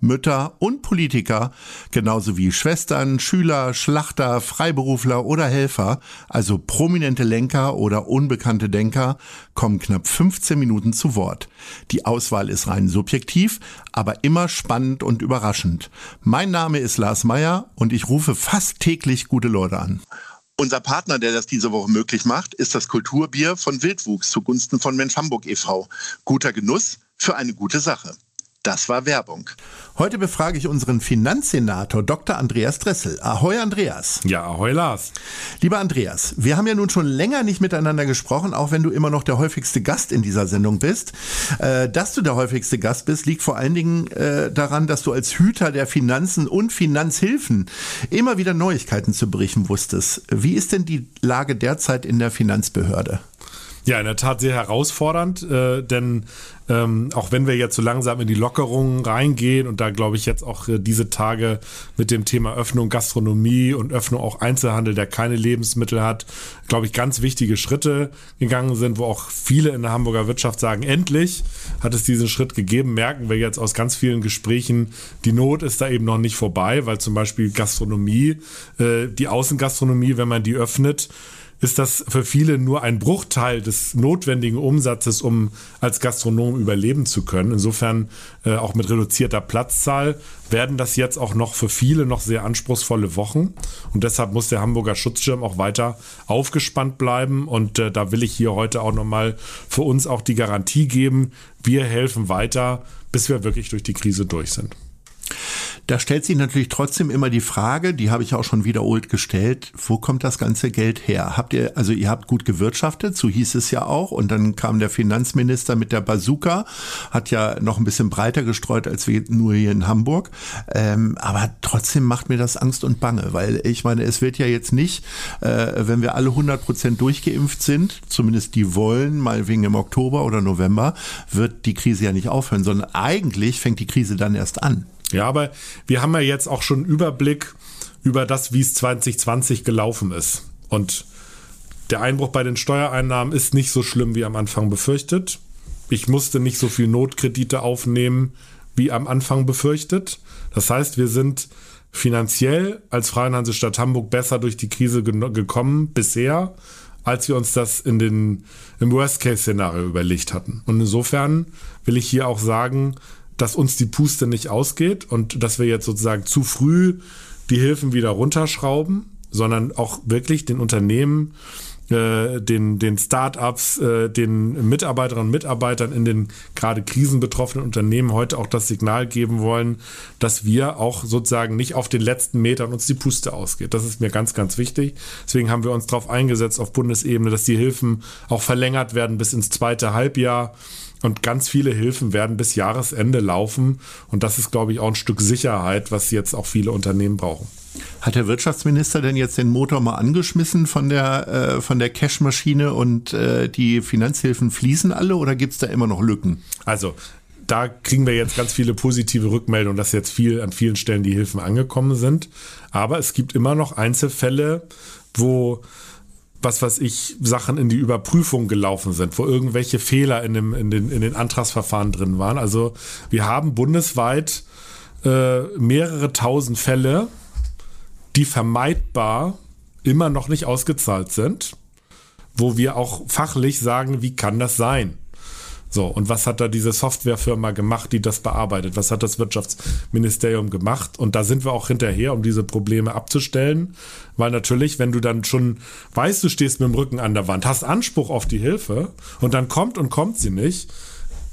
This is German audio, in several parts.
Mütter und Politiker, genauso wie Schwestern, Schüler, Schlachter, Freiberufler oder Helfer, also prominente Lenker oder unbekannte Denker, kommen knapp 15 Minuten zu Wort. Die Auswahl ist rein subjektiv, aber immer spannend und überraschend. Mein Name ist Lars Meyer und ich rufe fast täglich gute Leute an. Unser Partner, der das diese Woche möglich macht, ist das Kulturbier von Wildwuchs zugunsten von Mensch Hamburg e.V. Guter Genuss für eine gute Sache. Das war Werbung. Heute befrage ich unseren Finanzsenator Dr. Andreas Dressel. Ahoi Andreas. Ja, ahoi Lars. Lieber Andreas, wir haben ja nun schon länger nicht miteinander gesprochen, auch wenn du immer noch der häufigste Gast in dieser Sendung bist. Äh, dass du der häufigste Gast bist, liegt vor allen Dingen äh, daran, dass du als Hüter der Finanzen und Finanzhilfen immer wieder Neuigkeiten zu berichten wusstest. Wie ist denn die Lage derzeit in der Finanzbehörde? Ja, in der Tat sehr herausfordernd, äh, denn ähm, auch wenn wir jetzt so langsam in die Lockerungen reingehen und da glaube ich jetzt auch äh, diese Tage mit dem Thema Öffnung Gastronomie und Öffnung auch Einzelhandel, der keine Lebensmittel hat, glaube ich, ganz wichtige Schritte gegangen sind, wo auch viele in der Hamburger Wirtschaft sagen, endlich hat es diesen Schritt gegeben, merken wir jetzt aus ganz vielen Gesprächen, die Not ist da eben noch nicht vorbei, weil zum Beispiel Gastronomie, äh, die Außengastronomie, wenn man die öffnet, ist das für viele nur ein Bruchteil des notwendigen Umsatzes, um als Gastronom überleben zu können. Insofern äh, auch mit reduzierter Platzzahl werden das jetzt auch noch für viele noch sehr anspruchsvolle Wochen. Und deshalb muss der Hamburger Schutzschirm auch weiter aufgespannt bleiben. Und äh, da will ich hier heute auch nochmal für uns auch die Garantie geben, wir helfen weiter, bis wir wirklich durch die Krise durch sind. Da stellt sich natürlich trotzdem immer die Frage, die habe ich auch schon wiederholt gestellt, wo kommt das ganze Geld her? Habt ihr, also ihr habt gut gewirtschaftet, so hieß es ja auch, und dann kam der Finanzminister mit der Bazooka, hat ja noch ein bisschen breiter gestreut als wir nur hier in Hamburg, ähm, aber trotzdem macht mir das Angst und Bange, weil ich meine, es wird ja jetzt nicht, äh, wenn wir alle 100 Prozent durchgeimpft sind, zumindest die wollen, mal wegen im Oktober oder November, wird die Krise ja nicht aufhören, sondern eigentlich fängt die Krise dann erst an. Ja, aber wir haben ja jetzt auch schon Überblick über das, wie es 2020 gelaufen ist. Und der Einbruch bei den Steuereinnahmen ist nicht so schlimm wie am Anfang befürchtet. Ich musste nicht so viel Notkredite aufnehmen wie am Anfang befürchtet. Das heißt, wir sind finanziell als Freien Hansestadt Hamburg besser durch die Krise gekommen bisher, als wir uns das in den, im Worst-Case-Szenario überlegt hatten. Und insofern will ich hier auch sagen, dass uns die Puste nicht ausgeht und dass wir jetzt sozusagen zu früh die Hilfen wieder runterschrauben, sondern auch wirklich den Unternehmen, äh, den, den Start-ups, äh, den Mitarbeiterinnen und Mitarbeitern in den gerade krisenbetroffenen Unternehmen heute auch das Signal geben wollen, dass wir auch sozusagen nicht auf den letzten Metern uns die Puste ausgeht. Das ist mir ganz, ganz wichtig. Deswegen haben wir uns darauf eingesetzt auf Bundesebene, dass die Hilfen auch verlängert werden bis ins zweite Halbjahr und ganz viele Hilfen werden bis Jahresende laufen. Und das ist, glaube ich, auch ein Stück Sicherheit, was jetzt auch viele Unternehmen brauchen. Hat der Wirtschaftsminister denn jetzt den Motor mal angeschmissen von der, äh, von der Cashmaschine und äh, die Finanzhilfen fließen alle oder gibt es da immer noch Lücken? Also da kriegen wir jetzt ganz viele positive Rückmeldungen, dass jetzt viel an vielen Stellen die Hilfen angekommen sind. Aber es gibt immer noch Einzelfälle, wo was weiß ich, Sachen in die Überprüfung gelaufen sind, wo irgendwelche Fehler in, dem, in, den, in den Antragsverfahren drin waren. Also wir haben bundesweit äh, mehrere tausend Fälle, die vermeidbar immer noch nicht ausgezahlt sind, wo wir auch fachlich sagen, wie kann das sein? So, und was hat da diese Softwarefirma gemacht, die das bearbeitet? Was hat das Wirtschaftsministerium gemacht? Und da sind wir auch hinterher, um diese Probleme abzustellen. Weil natürlich, wenn du dann schon weißt, du stehst mit dem Rücken an der Wand, hast Anspruch auf die Hilfe und dann kommt und kommt sie nicht,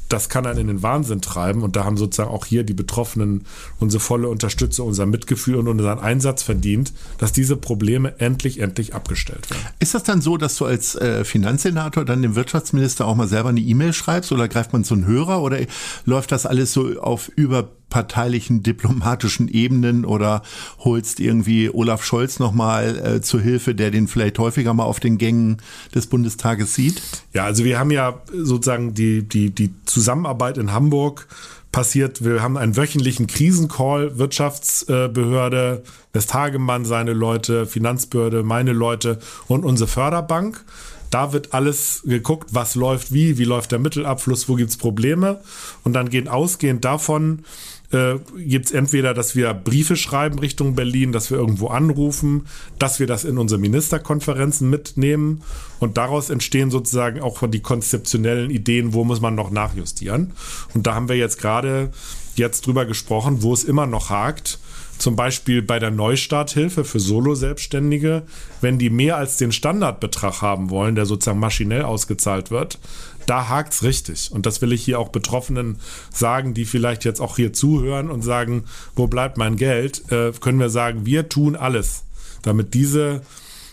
das kann einen in den Wahnsinn treiben. Und da haben sozusagen auch hier die Betroffenen unsere volle Unterstützung, unser Mitgefühl und unseren Einsatz verdient, dass diese Probleme endlich, endlich abgestellt werden. Ist das dann so, dass du als äh, Finanzsenator dann dem Wirtschaftsminister auch mal selber eine E-Mail schreibst oder greift man zu einem Hörer oder läuft das alles so auf über parteilichen diplomatischen Ebenen oder holst irgendwie Olaf Scholz nochmal äh, zur Hilfe, der den vielleicht häufiger mal auf den Gängen des Bundestages sieht? Ja, also wir haben ja sozusagen die, die, die Zusammenarbeit in Hamburg passiert. Wir haben einen wöchentlichen Krisencall, Wirtschaftsbehörde, Westhagemann, seine Leute, Finanzbehörde, meine Leute und unsere Förderbank. Da wird alles geguckt, was läuft wie, wie läuft der Mittelabfluss, wo gibt es Probleme. Und dann gehen ausgehend davon äh, gibt es entweder, dass wir Briefe schreiben Richtung Berlin, dass wir irgendwo anrufen, dass wir das in unsere Ministerkonferenzen mitnehmen. Und daraus entstehen sozusagen auch die konzeptionellen Ideen, wo muss man noch nachjustieren. Und da haben wir jetzt gerade jetzt drüber gesprochen, wo es immer noch hakt. Zum Beispiel bei der Neustarthilfe für Solo-Selbstständige, wenn die mehr als den Standardbetrag haben wollen, der sozusagen maschinell ausgezahlt wird, da hakt es richtig. Und das will ich hier auch Betroffenen sagen, die vielleicht jetzt auch hier zuhören und sagen, wo bleibt mein Geld? Äh, können wir sagen, wir tun alles, damit diese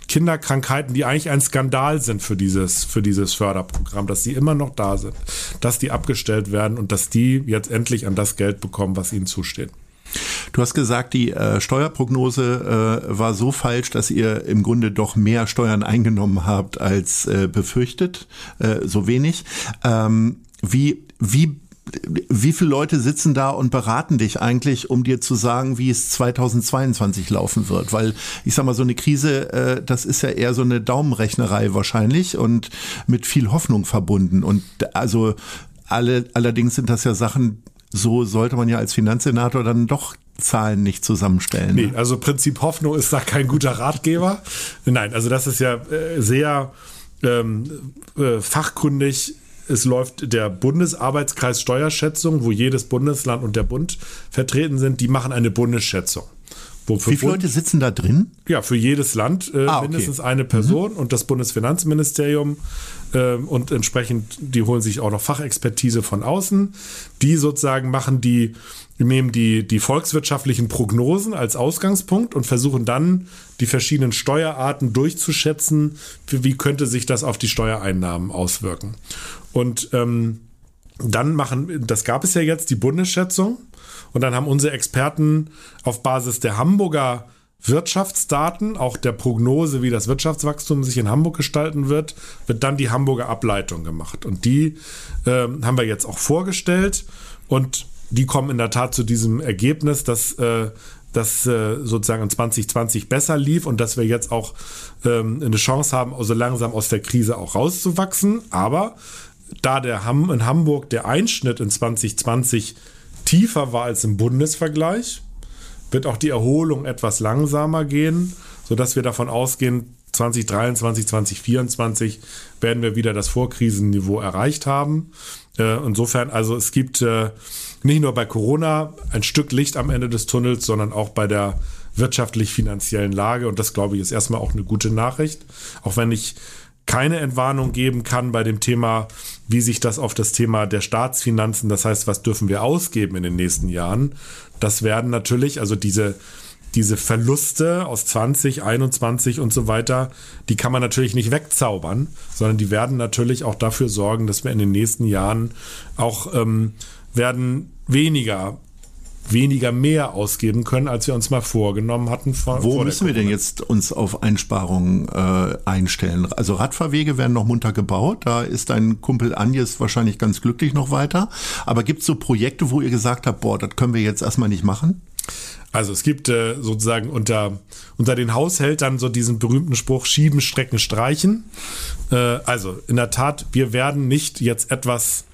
Kinderkrankheiten, die eigentlich ein Skandal sind für dieses, für dieses Förderprogramm, dass sie immer noch da sind, dass die abgestellt werden und dass die jetzt endlich an das Geld bekommen, was ihnen zusteht. Du hast gesagt, die äh, Steuerprognose äh, war so falsch, dass ihr im Grunde doch mehr Steuern eingenommen habt als äh, befürchtet, äh, so wenig. Ähm, wie, wie wie viele Leute sitzen da und beraten dich eigentlich, um dir zu sagen, wie es 2022 laufen wird? Weil ich sag mal, so eine Krise, äh, das ist ja eher so eine Daumenrechnerei wahrscheinlich und mit viel Hoffnung verbunden. Und also alle, allerdings sind das ja Sachen, so sollte man ja als Finanzsenator dann doch Zahlen nicht zusammenstellen. Nee, also Prinzip Hoffnung ist da kein guter Ratgeber. Nein, also das ist ja äh, sehr ähm, äh, fachkundig. Es läuft der Bundesarbeitskreis Steuerschätzung, wo jedes Bundesland und der Bund vertreten sind. Die machen eine Bundesschätzung. Wie viele Leute sitzen da drin? Ja, für jedes Land äh, ah, okay. mindestens eine Person mhm. und das Bundesfinanzministerium äh, und entsprechend, die holen sich auch noch Fachexpertise von außen. Die sozusagen machen die, nehmen die, die volkswirtschaftlichen Prognosen als Ausgangspunkt und versuchen dann die verschiedenen Steuerarten durchzuschätzen, wie könnte sich das auf die Steuereinnahmen auswirken. Und ähm, dann machen, das gab es ja jetzt, die Bundesschätzung. Und dann haben unsere Experten auf Basis der Hamburger Wirtschaftsdaten, auch der Prognose, wie das Wirtschaftswachstum sich in Hamburg gestalten wird, wird dann die Hamburger Ableitung gemacht. Und die äh, haben wir jetzt auch vorgestellt und die kommen in der Tat zu diesem Ergebnis, dass äh, das äh, sozusagen in 2020 besser lief und dass wir jetzt auch ähm, eine Chance haben, also langsam aus der Krise auch rauszuwachsen. Aber da der Ham in Hamburg der Einschnitt in 2020 tiefer war als im Bundesvergleich, wird auch die Erholung etwas langsamer gehen, sodass wir davon ausgehen, 2023, 2024 werden wir wieder das Vorkrisenniveau erreicht haben. Äh, insofern, also es gibt äh, nicht nur bei Corona ein Stück Licht am Ende des Tunnels, sondern auch bei der wirtschaftlich-finanziellen Lage. Und das, glaube ich, ist erstmal auch eine gute Nachricht. Auch wenn ich keine Entwarnung geben kann bei dem Thema, wie sich das auf das Thema der Staatsfinanzen, das heißt, was dürfen wir ausgeben in den nächsten Jahren, das werden natürlich, also diese, diese Verluste aus 20, 21 und so weiter, die kann man natürlich nicht wegzaubern, sondern die werden natürlich auch dafür sorgen, dass wir in den nächsten Jahren auch ähm, werden weniger weniger mehr ausgeben können, als wir uns mal vorgenommen hatten. Vor, Wo vor müssen wir denn jetzt uns auf Einsparungen äh, einstellen? Also Radfahrwege werden noch munter gebaut. Da ist dein Kumpel Agnes wahrscheinlich ganz glücklich noch weiter. Aber gibt es so Projekte, wo ihr gesagt habt, boah, das können wir jetzt erstmal nicht machen? Also es gibt äh, sozusagen unter, unter den Haushältern so diesen berühmten Spruch, schieben, strecken, streichen. Äh, also in der Tat, wir werden nicht jetzt etwas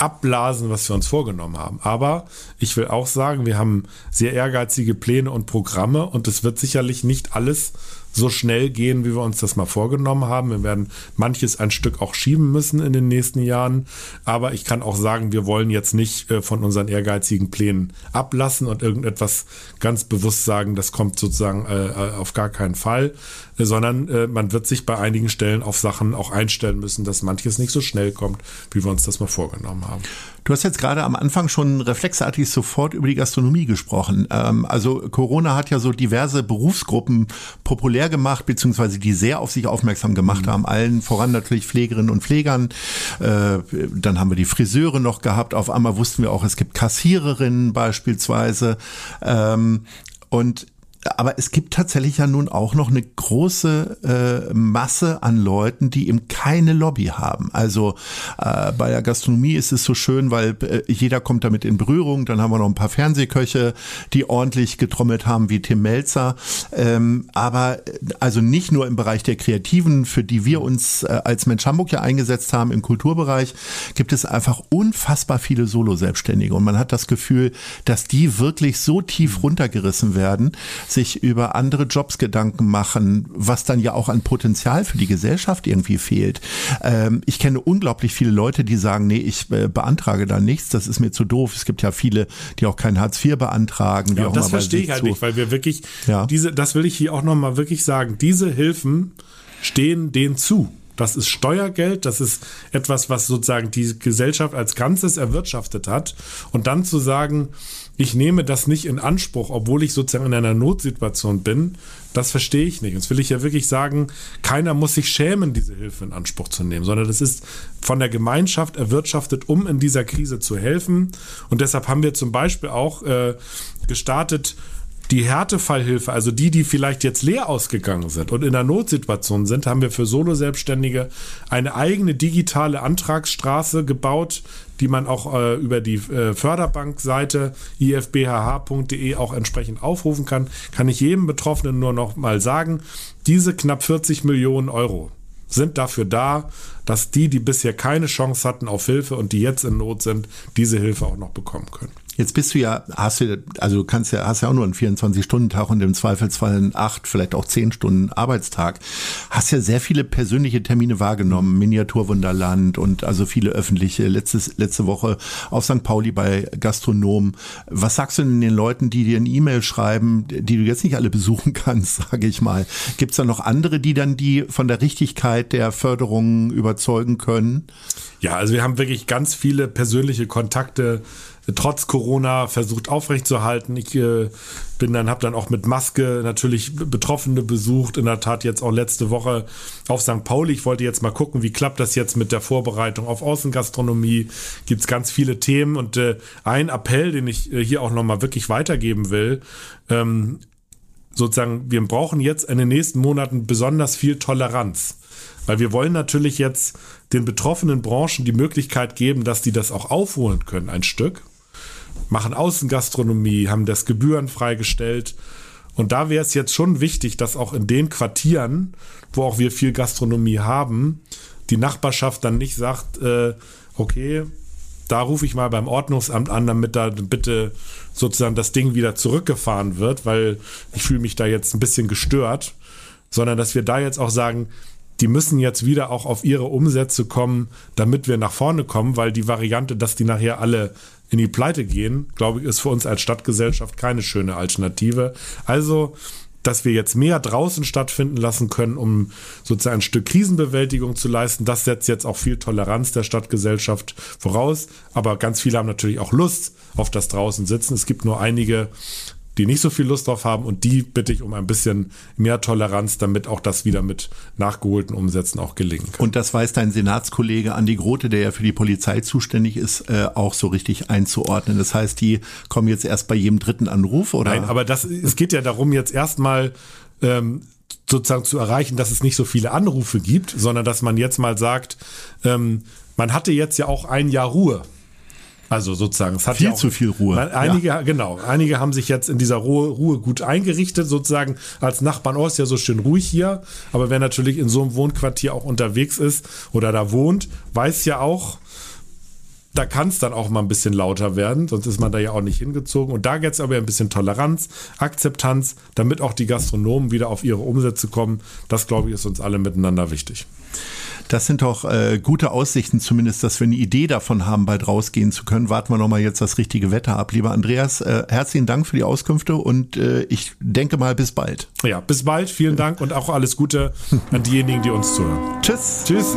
abblasen, was wir uns vorgenommen haben. Aber ich will auch sagen, wir haben sehr ehrgeizige Pläne und Programme und es wird sicherlich nicht alles so schnell gehen, wie wir uns das mal vorgenommen haben. Wir werden manches ein Stück auch schieben müssen in den nächsten Jahren. Aber ich kann auch sagen, wir wollen jetzt nicht äh, von unseren ehrgeizigen Plänen ablassen und irgendetwas ganz bewusst sagen, das kommt sozusagen äh, äh auf gar keinen Fall, sondern äh, man wird sich bei einigen Stellen auf Sachen auch einstellen müssen, dass manches nicht so schnell kommt, wie wir uns das mal vorgenommen haben. Du hast jetzt gerade am Anfang schon reflexartig sofort über die Gastronomie gesprochen. Ähm, also Corona hat ja so diverse Berufsgruppen populär gemacht, beziehungsweise die sehr auf sich aufmerksam gemacht haben. Allen voran natürlich Pflegerinnen und Pflegern. Äh, dann haben wir die Friseure noch gehabt. Auf einmal wussten wir auch, es gibt Kassiererinnen beispielsweise. Ähm, und aber es gibt tatsächlich ja nun auch noch eine große äh, Masse an Leuten, die eben keine Lobby haben. Also äh, bei der Gastronomie ist es so schön, weil äh, jeder kommt damit in Berührung. Dann haben wir noch ein paar Fernsehköche, die ordentlich getrommelt haben, wie Tim Melzer. Ähm, aber äh, also nicht nur im Bereich der Kreativen, für die wir uns äh, als Mensch Hamburg ja eingesetzt haben, im Kulturbereich, gibt es einfach unfassbar viele Solo-Selbstständige. Und man hat das Gefühl, dass die wirklich so tief runtergerissen werden, sich über andere Jobs Gedanken machen, was dann ja auch an Potenzial für die Gesellschaft irgendwie fehlt. Ähm, ich kenne unglaublich viele Leute, die sagen, nee, ich äh, beantrage da nichts, das ist mir zu doof. Es gibt ja viele, die auch kein Hartz IV beantragen. Ja, das verstehe ich halt nicht, weil wir wirklich, ja. diese, das will ich hier auch nochmal wirklich sagen, diese Hilfen stehen denen zu. Das ist Steuergeld, das ist etwas, was sozusagen die Gesellschaft als Ganzes erwirtschaftet hat. Und dann zu sagen, ich nehme das nicht in Anspruch, obwohl ich sozusagen in einer Notsituation bin, das verstehe ich nicht. Jetzt will ich ja wirklich sagen, keiner muss sich schämen, diese Hilfe in Anspruch zu nehmen, sondern das ist von der Gemeinschaft erwirtschaftet, um in dieser Krise zu helfen. Und deshalb haben wir zum Beispiel auch äh, gestartet, die Härtefallhilfe, also die, die vielleicht jetzt leer ausgegangen sind und in einer Notsituation sind, haben wir für Solo-Selbstständige eine eigene digitale Antragsstraße gebaut, die man auch äh, über die äh, Förderbankseite ifbhh.de auch entsprechend aufrufen kann. Kann ich jedem Betroffenen nur noch mal sagen, diese knapp 40 Millionen Euro sind dafür da, dass die, die bisher keine Chance hatten auf Hilfe und die jetzt in Not sind, diese Hilfe auch noch bekommen können. Jetzt bist du ja, hast du, also kannst ja, hast ja auch nur einen 24-Stunden-Tag und im Zweifelsfall einen 8, vielleicht auch 10 Stunden Arbeitstag. Hast ja sehr viele persönliche Termine wahrgenommen, Miniaturwunderland und also viele öffentliche, letztes, letzte Woche auf St. Pauli bei Gastronomen. Was sagst du denn den Leuten, die dir eine E-Mail schreiben, die du jetzt nicht alle besuchen kannst, sage ich mal? Gibt es da noch andere, die dann die von der Richtigkeit der Förderung überzeugen können? Ja, also wir haben wirklich ganz viele persönliche Kontakte trotz Corona versucht aufrechtzuerhalten. Ich äh, bin dann, habe dann auch mit Maske natürlich Betroffene besucht. In der Tat jetzt auch letzte Woche auf St. Pauli. Ich wollte jetzt mal gucken, wie klappt das jetzt mit der Vorbereitung auf Außengastronomie. Gibt es ganz viele Themen und äh, ein Appell, den ich äh, hier auch nochmal wirklich weitergeben will. Ähm, sozusagen, wir brauchen jetzt in den nächsten Monaten besonders viel Toleranz. Weil wir wollen natürlich jetzt den betroffenen Branchen die Möglichkeit geben, dass die das auch aufholen können, ein Stück machen Außengastronomie, haben das Gebühren freigestellt. Und da wäre es jetzt schon wichtig, dass auch in den Quartieren, wo auch wir viel Gastronomie haben, die Nachbarschaft dann nicht sagt, äh, okay, da rufe ich mal beim Ordnungsamt an, damit da bitte sozusagen das Ding wieder zurückgefahren wird, weil ich fühle mich da jetzt ein bisschen gestört, sondern dass wir da jetzt auch sagen, die müssen jetzt wieder auch auf ihre Umsätze kommen, damit wir nach vorne kommen, weil die Variante, dass die nachher alle in die Pleite gehen, glaube ich, ist für uns als Stadtgesellschaft keine schöne Alternative. Also, dass wir jetzt mehr draußen stattfinden lassen können, um sozusagen ein Stück Krisenbewältigung zu leisten, das setzt jetzt auch viel Toleranz der Stadtgesellschaft voraus. Aber ganz viele haben natürlich auch Lust auf das draußen sitzen. Es gibt nur einige die nicht so viel Lust drauf haben und die bitte ich um ein bisschen mehr Toleranz, damit auch das wieder mit nachgeholten Umsätzen auch gelingen kann. Und das weiß dein Senatskollege Andi Grote, der ja für die Polizei zuständig ist, äh, auch so richtig einzuordnen. Das heißt, die kommen jetzt erst bei jedem dritten Anruf oder? Nein, aber das, es geht ja darum, jetzt erstmal ähm, sozusagen zu erreichen, dass es nicht so viele Anrufe gibt, sondern dass man jetzt mal sagt, ähm, man hatte jetzt ja auch ein Jahr Ruhe. Also sozusagen, es hat viel ja auch, zu viel Ruhe. Einige, ja. genau, einige haben sich jetzt in dieser Ruhe, Ruhe gut eingerichtet, sozusagen als Nachbarn, oh, ist ja so schön ruhig hier. Aber wer natürlich in so einem Wohnquartier auch unterwegs ist oder da wohnt, weiß ja auch, da kann es dann auch mal ein bisschen lauter werden, sonst ist man da ja auch nicht hingezogen. Und da geht es aber ein bisschen Toleranz, Akzeptanz, damit auch die Gastronomen wieder auf ihre Umsätze kommen. Das, glaube ich, ist uns alle miteinander wichtig. Das sind doch äh, gute Aussichten zumindest, dass wir eine Idee davon haben, bald rausgehen zu können. Warten wir nochmal jetzt das richtige Wetter ab. Lieber Andreas, äh, herzlichen Dank für die Auskünfte und äh, ich denke mal bis bald. Ja, bis bald. Vielen Dank und auch alles Gute an diejenigen, die uns zuhören. Tschüss. Tschüss.